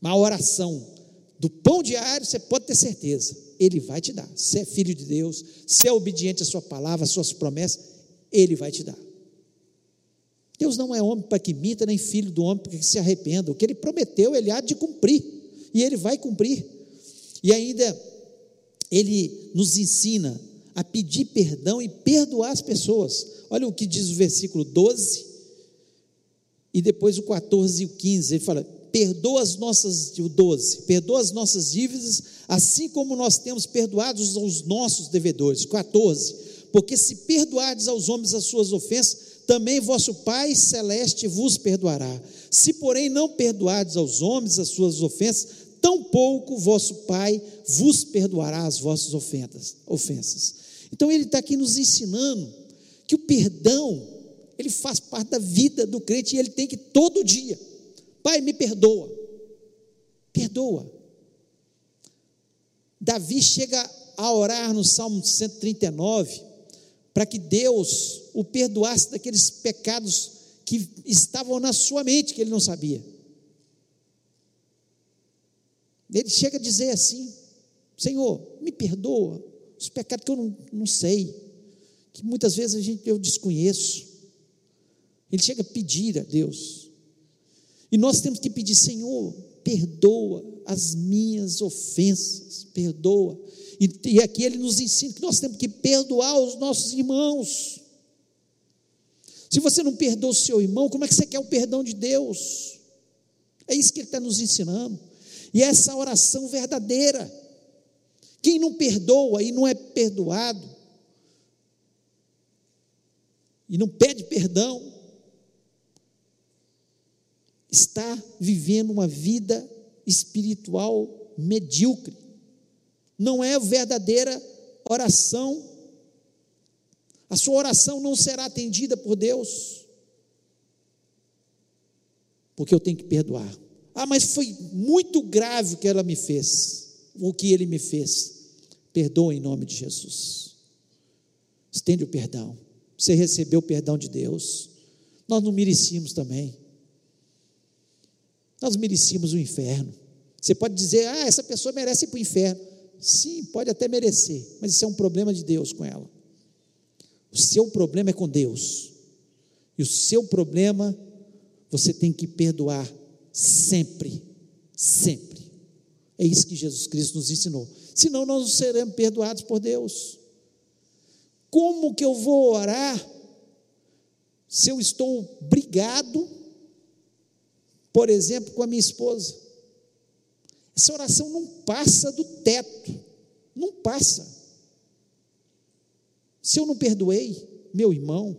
B: Uma oração do pão diário, você pode ter certeza, Ele vai te dar. Se é filho de Deus, se é obediente à Sua palavra, às Suas promessas, Ele vai te dar. Deus não é homem para que imita, nem filho do homem para que se arrependa. O que Ele prometeu, Ele há de cumprir, e Ele vai cumprir. E ainda, Ele nos ensina a pedir perdão e perdoar as pessoas. Olha o que diz o versículo 12 e depois o 14 e o 15. Ele fala: perdoa as nossas, o 12, perdoa as nossas dívidas, assim como nós temos perdoados aos nossos devedores. 14, porque se perdoardes aos homens as suas ofensas, também vosso Pai celeste vos perdoará. Se, porém, não perdoardes aos homens as suas ofensas, tampouco vosso Pai vos perdoará as vossas ofensas. Então, ele está aqui nos ensinando que o perdão, ele faz parte da vida do crente e ele tem que todo dia Pai, me perdoa. Perdoa. Davi chega a orar no Salmo 139 para que Deus o perdoasse daqueles pecados que estavam na sua mente que ele não sabia. Ele chega a dizer assim: Senhor, me perdoa os pecados que eu não, não sei, que muitas vezes a gente, eu desconheço. Ele chega a pedir a Deus. E nós temos que pedir, Senhor, perdoa as minhas ofensas, perdoa. E, e aqui ele nos ensina que nós temos que perdoar os nossos irmãos. Se você não perdoa o seu irmão, como é que você quer o perdão de Deus? É isso que ele está nos ensinando. E é essa oração verdadeira. Quem não perdoa e não é perdoado, e não pede perdão, está vivendo uma vida espiritual medíocre. Não é verdadeira oração. A sua oração não será atendida por Deus. Porque eu tenho que perdoar. Ah, mas foi muito grave o que ela me fez, o que ele me fez. Perdoa em nome de Jesus. Estende o perdão. Você recebeu o perdão de Deus. Nós não merecíamos também. Nós merecíamos o inferno. Você pode dizer, ah, essa pessoa merece ir para o inferno. Sim, pode até merecer, mas isso é um problema de Deus com ela. O seu problema é com Deus. E o seu problema, você tem que perdoar sempre. Sempre. É isso que Jesus Cristo nos ensinou. Senão nós não seremos perdoados por Deus. Como que eu vou orar se eu estou brigado por exemplo, com a minha esposa. Essa oração não passa do teto, não passa. Se eu não perdoei meu irmão,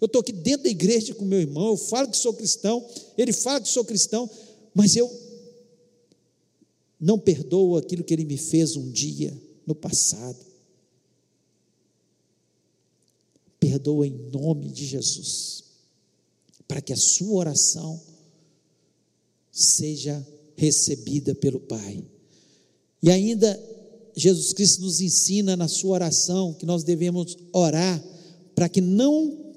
B: eu estou aqui dentro da igreja com meu irmão, eu falo que sou cristão, ele fala que sou cristão, mas eu não perdoo aquilo que ele me fez um dia no passado. Perdoa em nome de Jesus, para que a sua oração seja recebida pelo Pai. E ainda Jesus Cristo nos ensina na sua oração que nós devemos orar para que não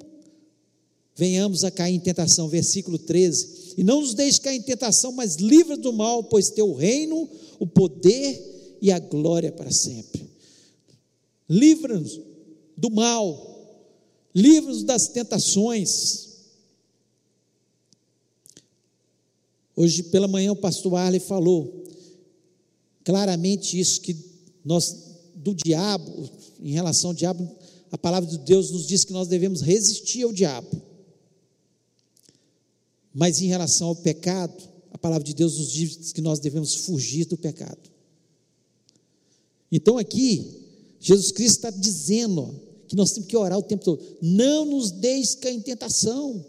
B: venhamos a cair em tentação, versículo 13. E não nos deixe cair em tentação, mas livra do mal, pois teu reino, o poder e a glória para sempre. Livra-nos do mal, livra-nos das tentações, Hoje pela manhã o pastor Arley falou claramente isso que nós do diabo, em relação ao diabo, a palavra de Deus nos diz que nós devemos resistir ao diabo. Mas em relação ao pecado, a palavra de Deus nos diz que nós devemos fugir do pecado. Então aqui, Jesus Cristo está dizendo que nós temos que orar o tempo todo. Não nos deixes cair em tentação.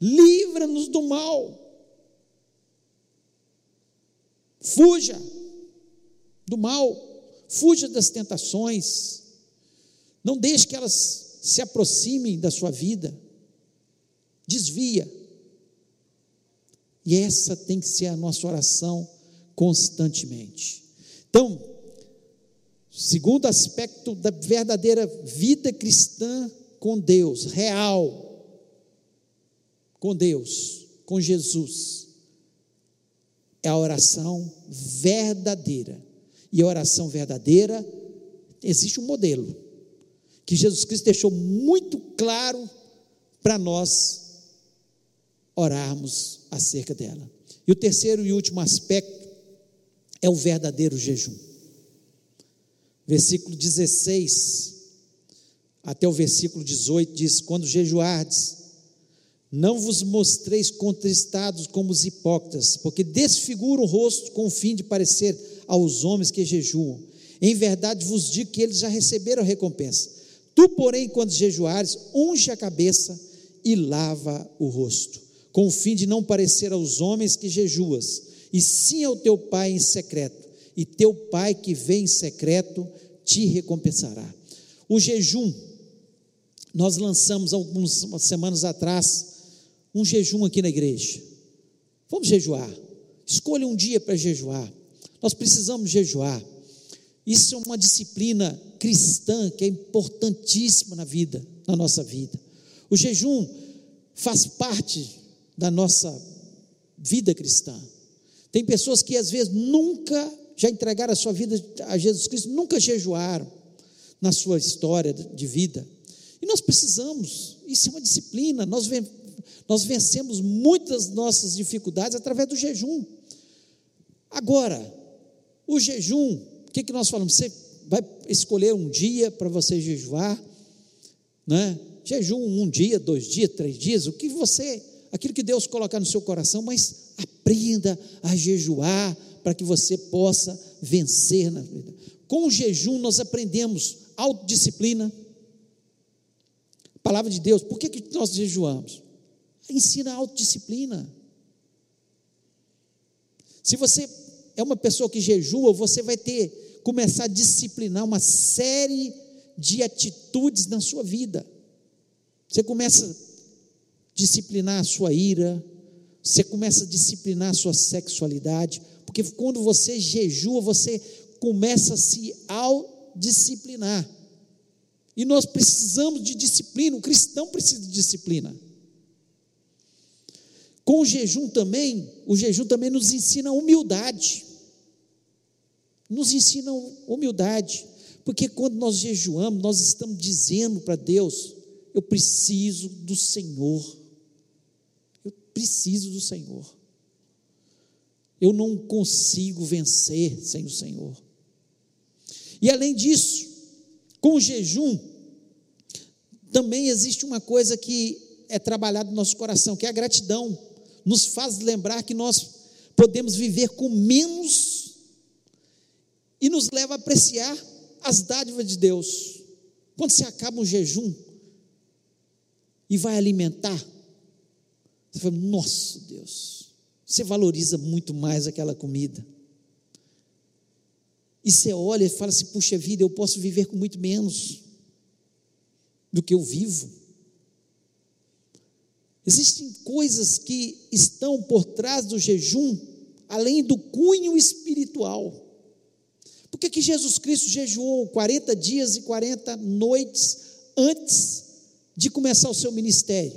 B: Livra-nos do mal. Fuja do mal, fuja das tentações, não deixe que elas se aproximem da sua vida, desvia. E essa tem que ser a nossa oração constantemente. Então, segundo aspecto da verdadeira vida cristã com Deus, real, com Deus, com Jesus é a oração verdadeira. E a oração verdadeira, existe um modelo, que Jesus Cristo deixou muito claro para nós orarmos acerca dela. E o terceiro e último aspecto é o verdadeiro jejum. Versículo 16 até o versículo 18, diz: Quando jejuardes, não vos mostreis contristados como os hipócritas, porque desfiguram o rosto com o fim de parecer aos homens que jejuam. Em verdade vos digo que eles já receberam a recompensa. Tu, porém, quando jejuares, unge a cabeça e lava o rosto, com o fim de não parecer aos homens que jejuas, e sim ao teu pai em secreto, e teu pai que vem em secreto te recompensará. O jejum, nós lançamos algumas semanas atrás um jejum aqui na igreja. Vamos jejuar. Escolha um dia para jejuar. Nós precisamos jejuar. Isso é uma disciplina cristã que é importantíssima na vida, na nossa vida. O jejum faz parte da nossa vida cristã. Tem pessoas que às vezes nunca já entregaram a sua vida a Jesus Cristo, nunca jejuaram na sua história de vida. E nós precisamos, isso é uma disciplina, nós, nós vencemos muitas nossas dificuldades através do jejum. Agora, o jejum, o que, que nós falamos? Você vai escolher um dia para você jejuar, né? Jejum um dia, dois dias, três dias, o que você, aquilo que Deus colocar no seu coração, mas aprenda a jejuar para que você possa vencer na vida. Com o jejum nós aprendemos autodisciplina. Palavra de Deus, por que, que nós jejuamos? Ensina autodisciplina. Se você é uma pessoa que jejua, você vai ter começar a disciplinar uma série de atitudes na sua vida. Você começa a disciplinar a sua ira, você começa a disciplinar a sua sexualidade, porque quando você jejua, você começa a se autodisciplinar. E nós precisamos de disciplina, o cristão precisa de disciplina. Com o jejum também, o jejum também nos ensina humildade. Nos ensina humildade. Porque quando nós jejuamos, nós estamos dizendo para Deus: eu preciso do Senhor. Eu preciso do Senhor. Eu não consigo vencer sem o Senhor. E além disso, com o jejum, também existe uma coisa que é trabalhada no nosso coração, que é a gratidão nos faz lembrar que nós podemos viver com menos e nos leva a apreciar as dádivas de Deus. Quando você acaba um jejum e vai alimentar, você fala, nossa Deus, você valoriza muito mais aquela comida. E você olha e fala assim: puxa vida, eu posso viver com muito menos do que eu vivo. Existem coisas que estão por trás do jejum, além do cunho espiritual. Por que, que Jesus Cristo jejuou 40 dias e 40 noites antes de começar o seu ministério?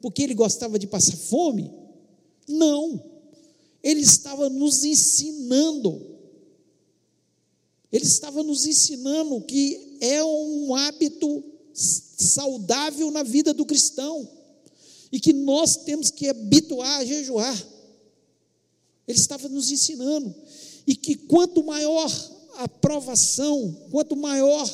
B: Porque ele gostava de passar fome? Não. Ele estava nos ensinando. Ele estava nos ensinando que é um hábito saudável na vida do cristão e que nós temos que habituar a jejuar. Ele estava nos ensinando, e que quanto maior a provação, quanto maior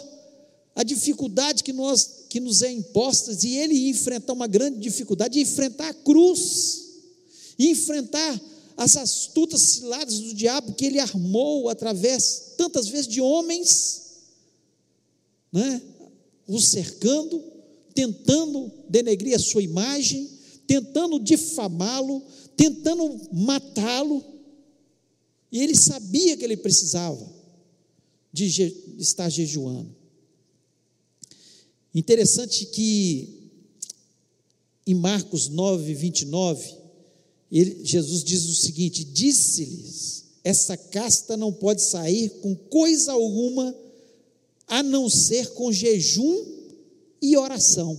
B: a dificuldade que, nós, que nos é imposta, e ele ia enfrentar uma grande dificuldade, enfrentar a cruz, e enfrentar as astutas ciladas do diabo que ele armou através, tantas vezes, de homens, né, o cercando, tentando denegrir a sua imagem, tentando difamá-lo, tentando matá-lo. E ele sabia que ele precisava de je estar jejuando. Interessante que em Marcos 9, 29, ele, Jesus diz o seguinte: Disse-lhes, essa casta não pode sair com coisa alguma a não ser com jejum e oração.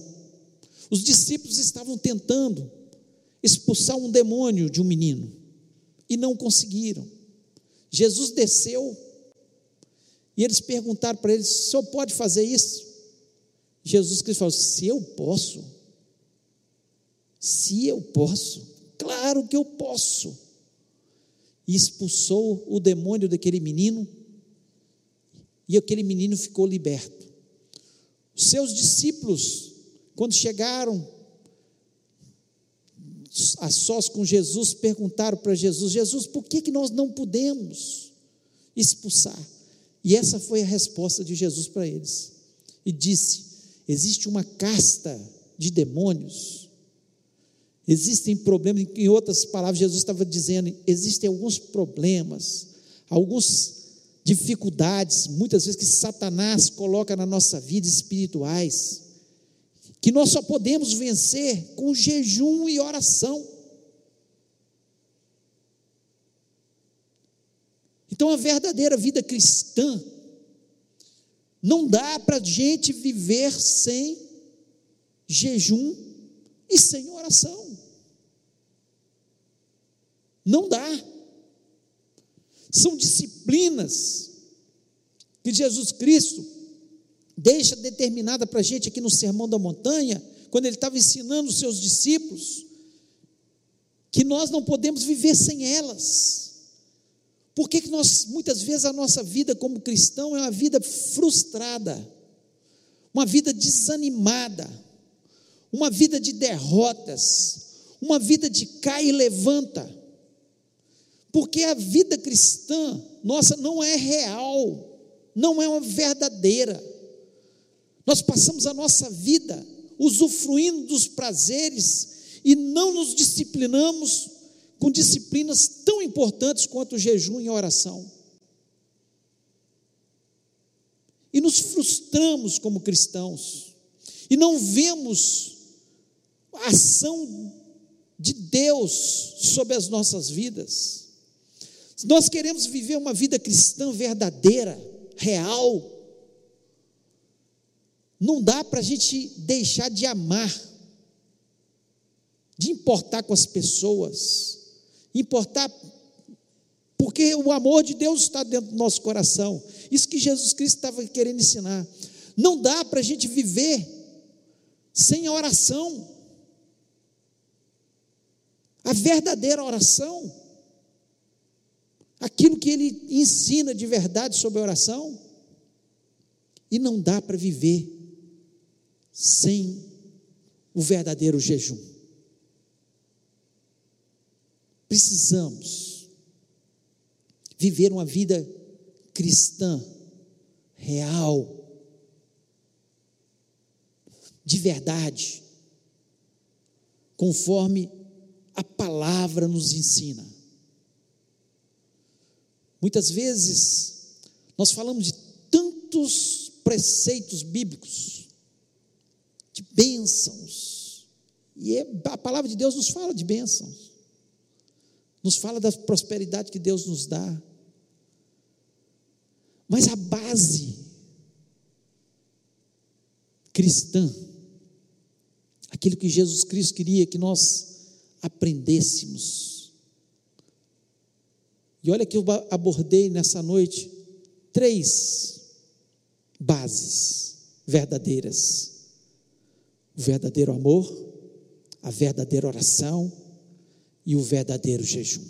B: Os discípulos estavam tentando expulsar um demônio de um menino e não conseguiram. Jesus desceu e eles perguntaram para ele: o senhor pode fazer isso? Jesus Cristo falou: se eu posso, se eu posso, claro que eu posso. E expulsou o demônio daquele menino, e aquele menino ficou liberto. Os seus discípulos, quando chegaram a sós com Jesus, perguntaram para Jesus: Jesus, por que, que nós não podemos expulsar? E essa foi a resposta de Jesus para eles. E disse: existe uma casta de demônios, existem problemas, em outras palavras, Jesus estava dizendo: existem alguns problemas, algumas dificuldades, muitas vezes que Satanás coloca na nossa vida espirituais, que nós só podemos vencer com jejum e oração. Então, a verdadeira vida cristã não dá para a gente viver sem jejum e sem oração. Não dá. São disciplinas que Jesus Cristo deixa determinada para a gente aqui no Sermão da Montanha, quando ele estava ensinando os seus discípulos, que nós não podemos viver sem elas. Por que, que nós, muitas vezes, a nossa vida como cristão é uma vida frustrada, uma vida desanimada, uma vida de derrotas, uma vida de cai e levanta, porque a vida cristã nossa não é real, não é uma verdadeira. Nós passamos a nossa vida usufruindo dos prazeres e não nos disciplinamos com disciplinas tão importantes quanto o jejum e a oração. E nos frustramos como cristãos, e não vemos a ação de Deus sobre as nossas vidas. Se nós queremos viver uma vida cristã verdadeira, real, não dá para a gente deixar de amar, de importar com as pessoas, importar, porque o amor de Deus está dentro do nosso coração. Isso que Jesus Cristo estava querendo ensinar. Não dá para a gente viver sem a oração. A verdadeira oração, aquilo que ele ensina de verdade sobre a oração, e não dá para viver sem o verdadeiro jejum. Precisamos viver uma vida cristã, real, de verdade, conforme a palavra nos ensina. Muitas vezes nós falamos de tantos preceitos bíblicos, de bênçãos, e é, a palavra de Deus nos fala de bênçãos nos fala da prosperidade que Deus nos dá. Mas a base cristã, aquilo que Jesus Cristo queria que nós aprendêssemos. E olha que eu abordei nessa noite três bases verdadeiras: o verdadeiro amor, a verdadeira oração e o verdadeiro jejum.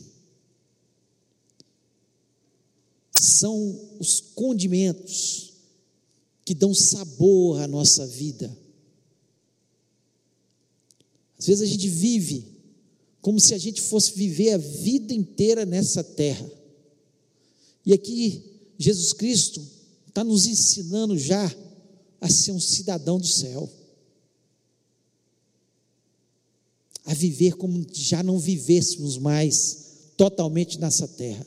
B: São os condimentos que dão sabor à nossa vida. Às vezes a gente vive como se a gente fosse viver a vida inteira nessa terra. E aqui Jesus Cristo está nos ensinando já a ser um cidadão do céu. a viver como já não vivêssemos mais totalmente nessa terra.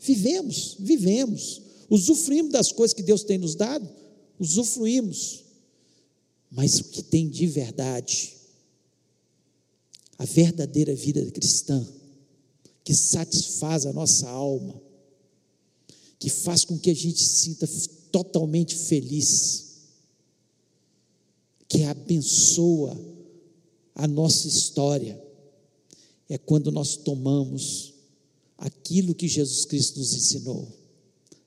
B: Vivemos, vivemos, usufruímos das coisas que Deus tem nos dado, usufruímos, mas o que tem de verdade, a verdadeira vida cristã, que satisfaz a nossa alma, que faz com que a gente se sinta totalmente feliz, que abençoa a nossa história é quando nós tomamos aquilo que Jesus Cristo nos ensinou,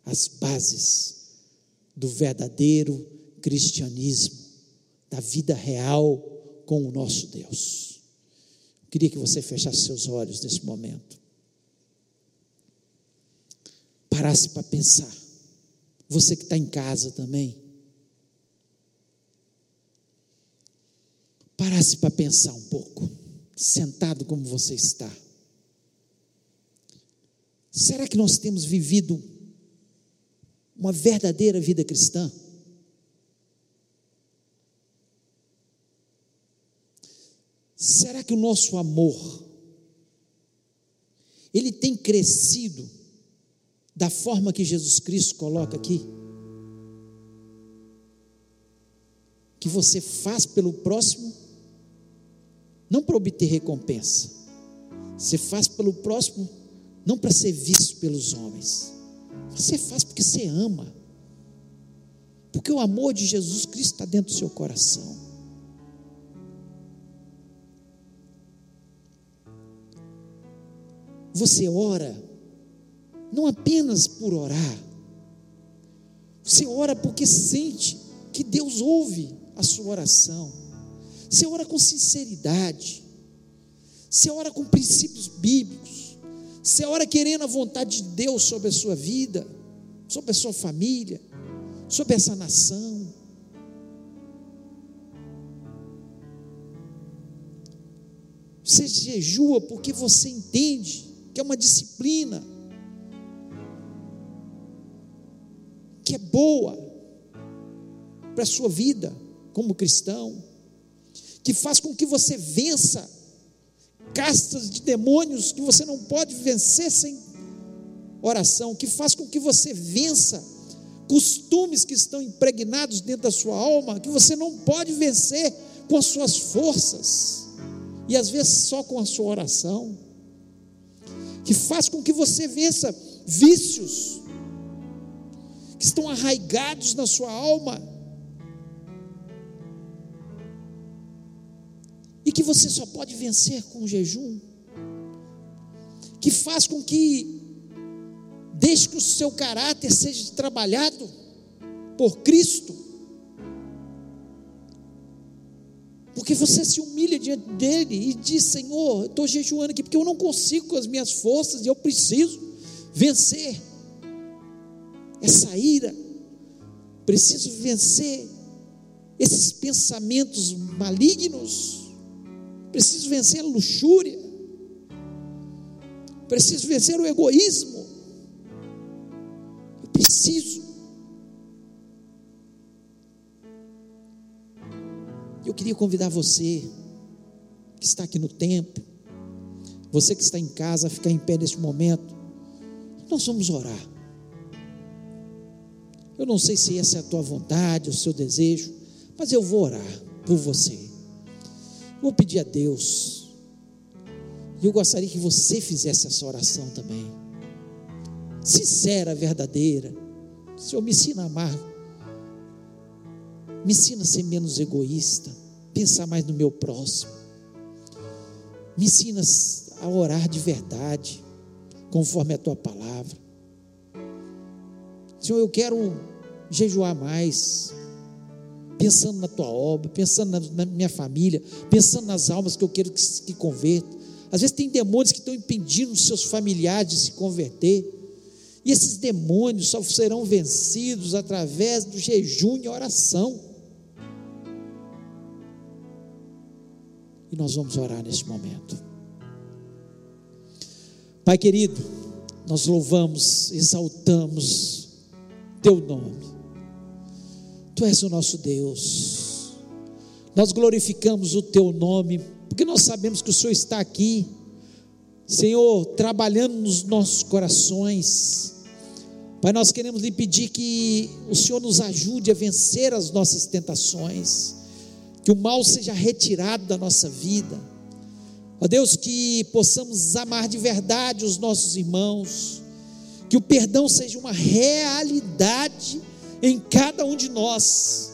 B: as bases do verdadeiro cristianismo, da vida real com o nosso Deus. Queria que você fechasse seus olhos nesse momento. Parasse para pensar. Você que está em casa também. parasse para pensar um pouco, sentado como você está. Será que nós temos vivido uma verdadeira vida cristã? Que o nosso amor ele tem crescido da forma que Jesus Cristo coloca aqui? Que você faz pelo próximo não para obter recompensa. Você faz pelo próximo não para ser visto pelos homens. Você faz porque você ama. Porque o amor de Jesus Cristo está dentro do seu coração. Você ora, não apenas por orar, você ora porque sente que Deus ouve a sua oração, você ora com sinceridade, você ora com princípios bíblicos, você ora querendo a vontade de Deus sobre a sua vida, sobre a sua família, sobre essa nação. Você jejua porque você entende que é uma disciplina, que é boa para a sua vida como cristão, que faz com que você vença castas de demônios que você não pode vencer sem oração, que faz com que você vença costumes que estão impregnados dentro da sua alma, que você não pode vencer com as suas forças, e às vezes só com a sua oração que faz com que você vença vícios que estão arraigados na sua alma e que você só pode vencer com o jejum, que faz com que deixe que o seu caráter seja trabalhado por Cristo Porque você se humilha diante dele e diz: Senhor, estou jejuando aqui porque eu não consigo com as minhas forças e eu preciso vencer essa ira, preciso vencer esses pensamentos malignos, preciso vencer a luxúria, preciso vencer o egoísmo, Eu queria convidar você, que está aqui no templo, você que está em casa, a ficar em pé neste momento. Nós vamos orar. Eu não sei se essa é a tua vontade, o seu desejo, mas eu vou orar por você. Vou pedir a Deus. E eu gostaria que você fizesse essa oração também. Sincera, verdadeira. Senhor, me ensina a amar. Me ensina a ser menos egoísta pensar mais no meu próximo. Me ensina a orar de verdade, conforme a tua palavra. Senhor, eu quero jejuar mais, pensando na tua obra, pensando na, minha família, pensando nas almas que eu quero que, que convertam. Às vezes tem demônios que estão impedindo os seus familiares de se converter. E esses demônios só serão vencidos através do jejum e oração. E nós vamos orar neste momento. Pai querido, nós louvamos, exaltamos Teu nome. Tu és o nosso Deus. Nós glorificamos o Teu nome, porque nós sabemos que o Senhor está aqui, Senhor, trabalhando nos nossos corações. Pai, nós queremos lhe pedir que o Senhor nos ajude a vencer as nossas tentações que o mal seja retirado da nossa vida. Ó Deus, que possamos amar de verdade os nossos irmãos, que o perdão seja uma realidade em cada um de nós.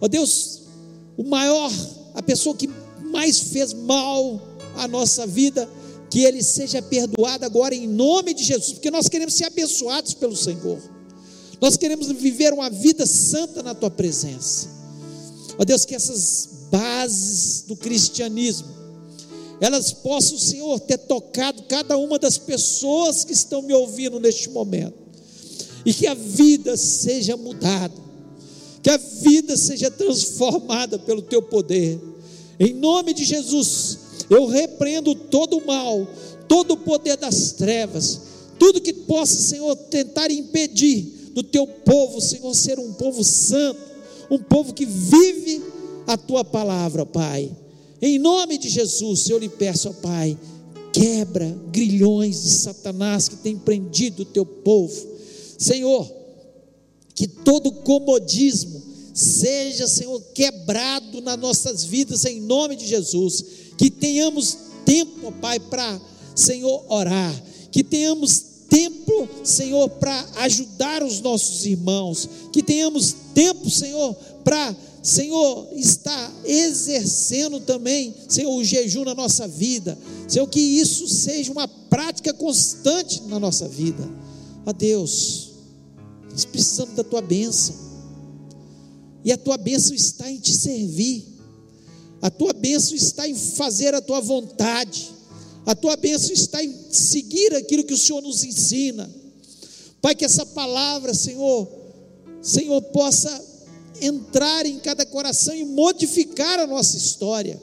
B: Ó Deus, o maior, a pessoa que mais fez mal à nossa vida, que ele seja perdoado agora em nome de Jesus, porque nós queremos ser abençoados pelo Senhor. Nós queremos viver uma vida santa na tua presença. Ó Deus, que essas bases do cristianismo, elas possam, Senhor, ter tocado cada uma das pessoas que estão me ouvindo neste momento, e que a vida seja mudada, que a vida seja transformada pelo Teu poder, Em nome de Jesus, eu repreendo todo o mal, todo o poder das trevas, tudo que possa, Senhor, tentar impedir do teu povo, Senhor, ser um povo santo, um povo que vive a tua palavra, Pai. Em nome de Jesus, eu lhe peço, ó Pai, quebra grilhões de Satanás que tem prendido o teu povo. Senhor, que todo comodismo seja, Senhor, quebrado nas nossas vidas em nome de Jesus. Que tenhamos tempo, Pai, para, Senhor, orar. Que tenhamos tempo, Senhor, para ajudar os nossos irmãos. Que tenhamos tempo, Senhor, para Senhor, está exercendo também, Senhor, o jejum na nossa vida. Senhor, que isso seja uma prática constante na nossa vida. Ó Deus, nós precisamos da tua bênção. E a tua bênção está em te servir. A tua bênção está em fazer a tua vontade. A tua bênção está em seguir aquilo que o Senhor nos ensina. Pai, que essa palavra, Senhor, Senhor, possa entrar em cada coração e modificar a nossa história.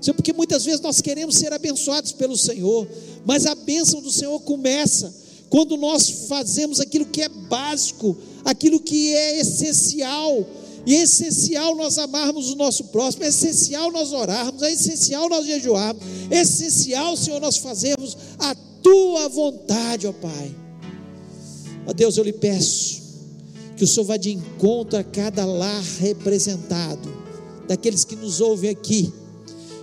B: Senhor, porque muitas vezes nós queremos ser abençoados pelo Senhor, mas a bênção do Senhor começa quando nós fazemos aquilo que é básico, aquilo que é essencial. E é essencial nós amarmos o nosso próximo, é essencial nós orarmos, é essencial nós jejuarmos, é essencial, Senhor, nós fazermos a tua vontade, ó Pai. Ó Deus, eu lhe peço que o Senhor vá de encontro a cada lar representado, daqueles que nos ouvem aqui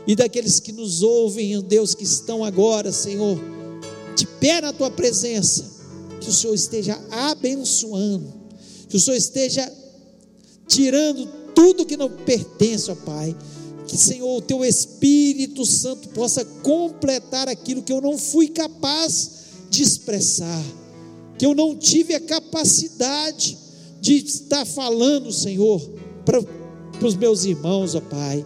B: e daqueles que nos ouvem, Deus, que estão agora, Senhor, de pé na tua presença, que o Senhor esteja abençoando, que o Senhor esteja tirando tudo que não pertence, ó Pai. Que, Senhor, o teu Espírito Santo possa completar aquilo que eu não fui capaz de expressar, que eu não tive a capacidade de estar falando, Senhor, para, para os meus irmãos, ó Pai.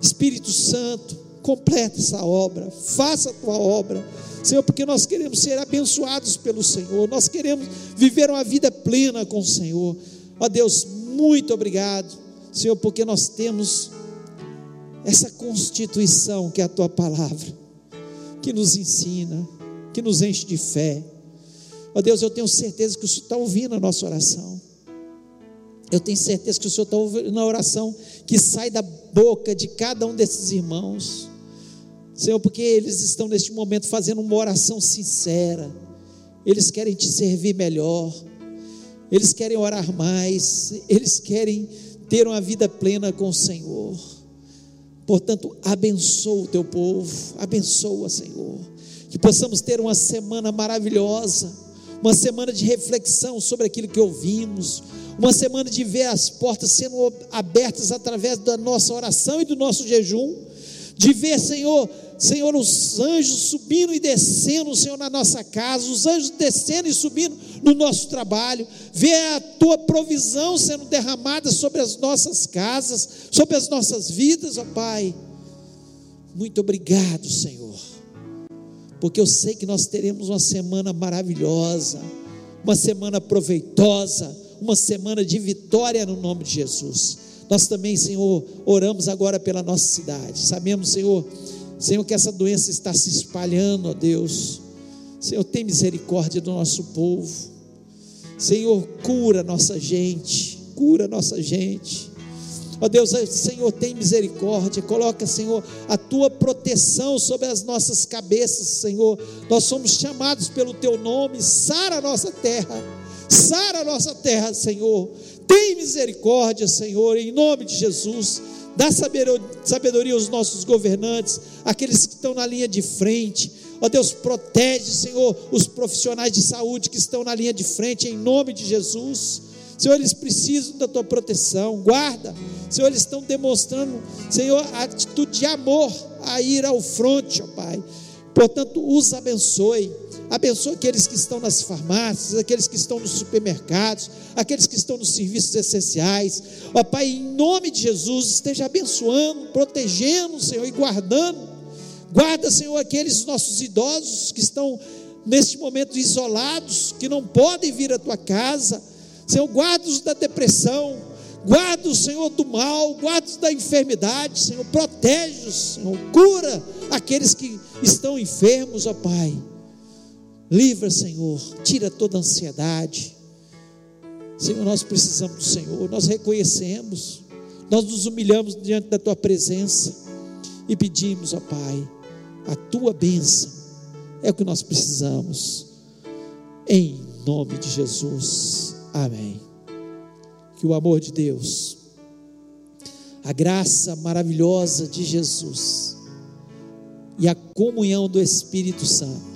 B: Espírito Santo, completa essa obra, faça a tua obra, Senhor, porque nós queremos ser abençoados pelo Senhor, nós queremos viver uma vida plena com o Senhor. Ó Deus, muito obrigado, Senhor, porque nós temos essa constituição que é a tua palavra, que nos ensina, que nos enche de fé. Ó Deus, eu tenho certeza que o Senhor está ouvindo a nossa oração. Eu tenho certeza que o Senhor está ouvindo a oração que sai da boca de cada um desses irmãos. Senhor, porque eles estão neste momento fazendo uma oração sincera. Eles querem te servir melhor. Eles querem orar mais. Eles querem ter uma vida plena com o Senhor. Portanto, abençoa o teu povo. Abençoa, Senhor. Que possamos ter uma semana maravilhosa uma semana de reflexão sobre aquilo que ouvimos, uma semana de ver as portas sendo abertas através da nossa oração e do nosso jejum, de ver, Senhor, Senhor, os anjos subindo e descendo, Senhor, na nossa casa, os anjos descendo e subindo no nosso trabalho, ver a tua provisão sendo derramada sobre as nossas casas, sobre as nossas vidas, ó Pai. Muito obrigado, Senhor porque eu sei que nós teremos uma semana maravilhosa, uma semana proveitosa, uma semana de vitória no nome de Jesus. Nós também, Senhor, oramos agora pela nossa cidade. Sabemos, Senhor, Senhor, que essa doença está se espalhando, ó Deus. Senhor, tem misericórdia do nosso povo. Senhor, cura nossa gente, cura nossa gente. Ó Deus, Senhor, tem misericórdia, coloca, Senhor, a tua proteção sobre as nossas cabeças, Senhor. Nós somos chamados pelo teu nome, sara a nossa terra, sara a nossa terra, Senhor. Tem misericórdia, Senhor, em nome de Jesus. Dá sabedoria aos nossos governantes, aqueles que estão na linha de frente. Ó Deus, protege, Senhor, os profissionais de saúde que estão na linha de frente, em nome de Jesus. Senhor, eles precisam da tua proteção, guarda. Senhor, eles estão demonstrando, Senhor, a atitude de amor a ir ao fronte, ó Pai. Portanto, os abençoe. Abençoe aqueles que estão nas farmácias, aqueles que estão nos supermercados, aqueles que estão nos serviços essenciais. Ó Pai, em nome de Jesus, esteja abençoando, protegendo, Senhor, e guardando. Guarda, Senhor, aqueles nossos idosos que estão neste momento isolados, que não podem vir à tua casa. Senhor, guarda-os da depressão, Guarda o Senhor do mal, guarda da enfermidade, Senhor. Protege, Senhor. Cura aqueles que estão enfermos, ó Pai. Livra, Senhor. Tira toda ansiedade. Senhor, nós precisamos do Senhor. Nós reconhecemos. Nós nos humilhamos diante da Tua presença e pedimos, ó Pai, a Tua bênção. É o que nós precisamos. Em nome de Jesus. Amém que o amor de Deus, a graça maravilhosa de Jesus e a comunhão do Espírito Santo